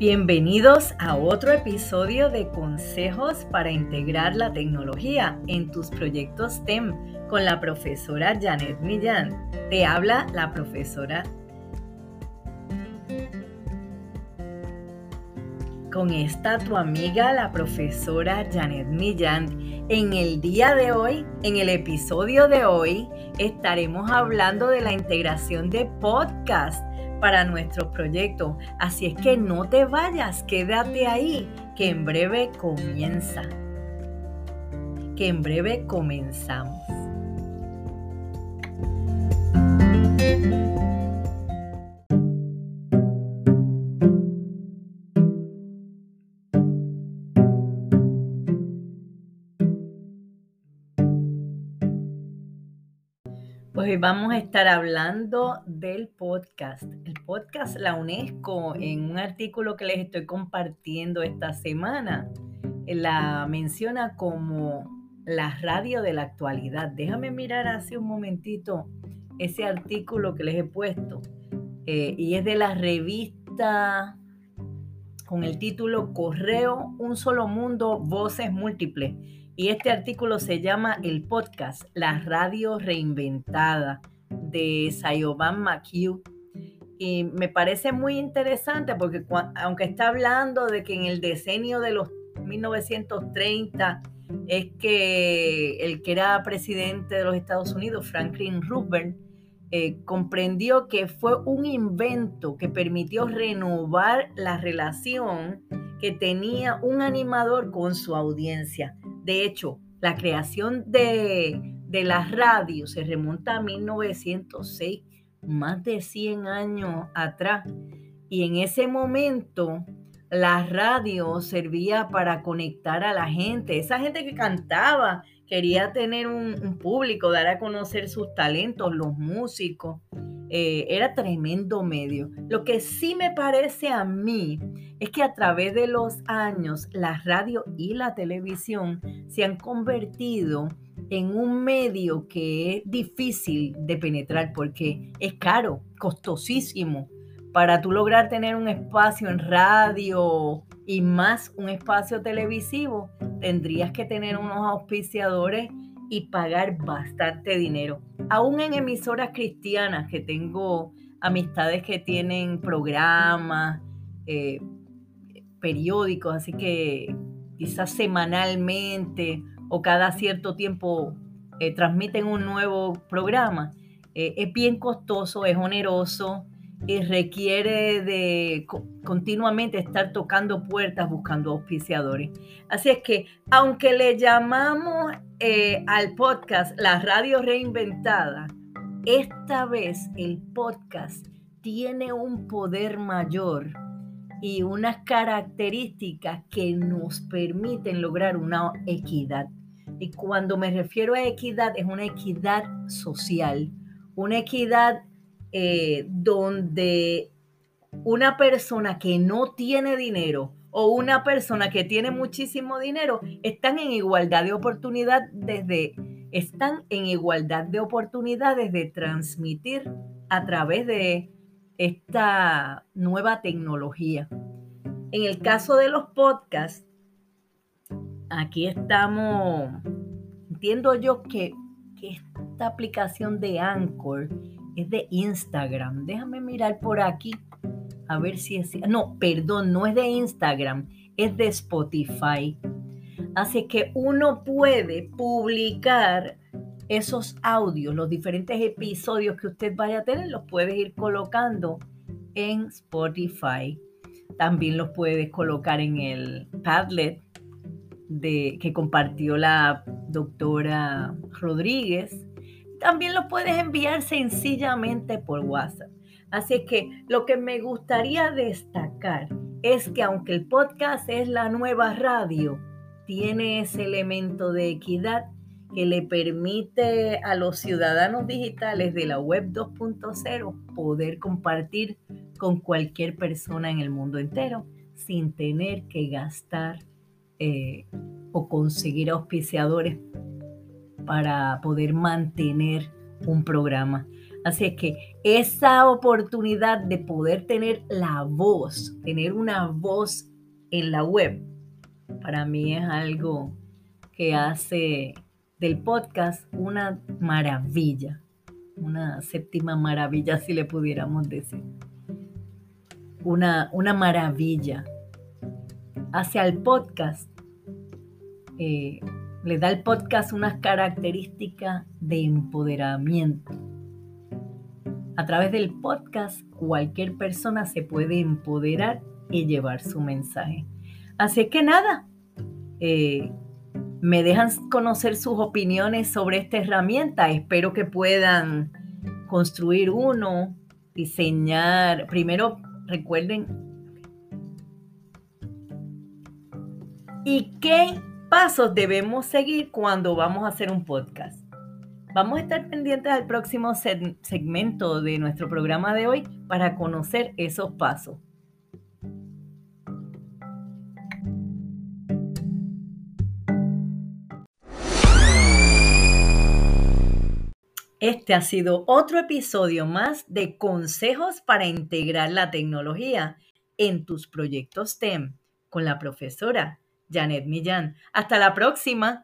Bienvenidos a otro episodio de Consejos para integrar la tecnología en tus proyectos STEM con la profesora Janet Millán. Te habla la profesora con esta tu amiga, la profesora Janet Millán. En el día de hoy, en el episodio de hoy, estaremos hablando de la integración de podcast para nuestro proyecto. Así es que no te vayas, quédate ahí, que en breve comienza. Que en breve comenzamos. Hoy vamos a estar hablando del podcast. El podcast, la UNESCO, en un artículo que les estoy compartiendo esta semana, la menciona como la radio de la actualidad. Déjame mirar hace un momentito ese artículo que les he puesto. Eh, y es de la revista con el título Correo, un solo mundo, voces múltiples y este artículo se llama El podcast, la radio reinventada de Sayoban McHugh. Y me parece muy interesante porque aunque está hablando de que en el decenio de los 1930 es que el que era presidente de los Estados Unidos, Franklin Roosevelt, eh, comprendió que fue un invento que permitió renovar la relación que tenía un animador con su audiencia. De hecho, la creación de, la radio se remonta a 1906, más de 100 años atrás. Y en ese momento la radio servía para conectar a la gente, esa gente que cantaba, quería tener un, público, dar a conocer sus talentos, los músicos. Eh, era tremendo medio. Lo que sí me parece a mí es que a través de los años la radio y la televisión se han convertido en un medio que es difícil de penetrar porque es caro, costosísimo. Para tú lograr tener un espacio en radio y más un espacio televisivo, tendrías que tener unos auspiciadores y pagar bastante dinero. Aún en emisoras cristianas que tengo amistades que tienen programas, eh, periódicos, así que quizás semanalmente o cada cierto tiempo eh, transmiten un nuevo programa. Eh, es bien costoso, es oneroso y requiere de continuamente estar tocando puertas buscando auspiciadores. Así es que, aunque le llamamos eh, al podcast la radio reinventada, esta vez el podcast tiene un poder mayor y unas características que nos permiten lograr una equidad. Y cuando me refiero a equidad, es una equidad social, una equidad eh, donde una persona que no tiene dinero o una persona que tiene muchísimo dinero están en igualdad de oportunidad desde están en igualdad de oportunidades de transmitir a través de esta nueva tecnología. En el caso de los podcasts, aquí estamos, entiendo yo que, esta aplicación de Anchor es de Instagram. Déjame mirar por aquí a ver si es... No, perdón, no es de Instagram, es de Spotify. Así que uno puede publicar esos audios, los diferentes episodios que usted vaya a tener, los puedes ir colocando en Spotify. También los puedes colocar en el Padlet de, que compartió la doctora Rodríguez. También los puedes enviar sencillamente por WhatsApp. Así que lo que me gustaría destacar es que aunque el podcast es la nueva radio, tiene ese elemento de equidad que le permite a los ciudadanos digitales de la web 2.0 poder compartir con cualquier persona en el mundo entero sin tener que gastar eh, o conseguir auspiciadores para poder mantener un programa. Así es que esa oportunidad de poder tener la voz, tener una voz en la web, para mí es algo que hace del podcast una maravilla, una séptima maravilla si le pudiéramos decir. Una, una maravilla. Hacia el podcast, eh, le da al podcast unas características de empoderamiento. A través del podcast, cualquier persona se puede empoderar y llevar su mensaje. Así que nada, eh, me dejan conocer sus opiniones sobre esta herramienta. Espero que puedan construir uno, diseñar. Primero, recuerden. ¿Y qué pasos debemos seguir cuando vamos a hacer un podcast? Vamos a estar pendientes al próximo segmento de nuestro programa de hoy para conocer esos pasos. Este ha sido otro episodio más de consejos para integrar la tecnología en tus proyectos STEM con la profesora Janet Millán. Hasta la próxima.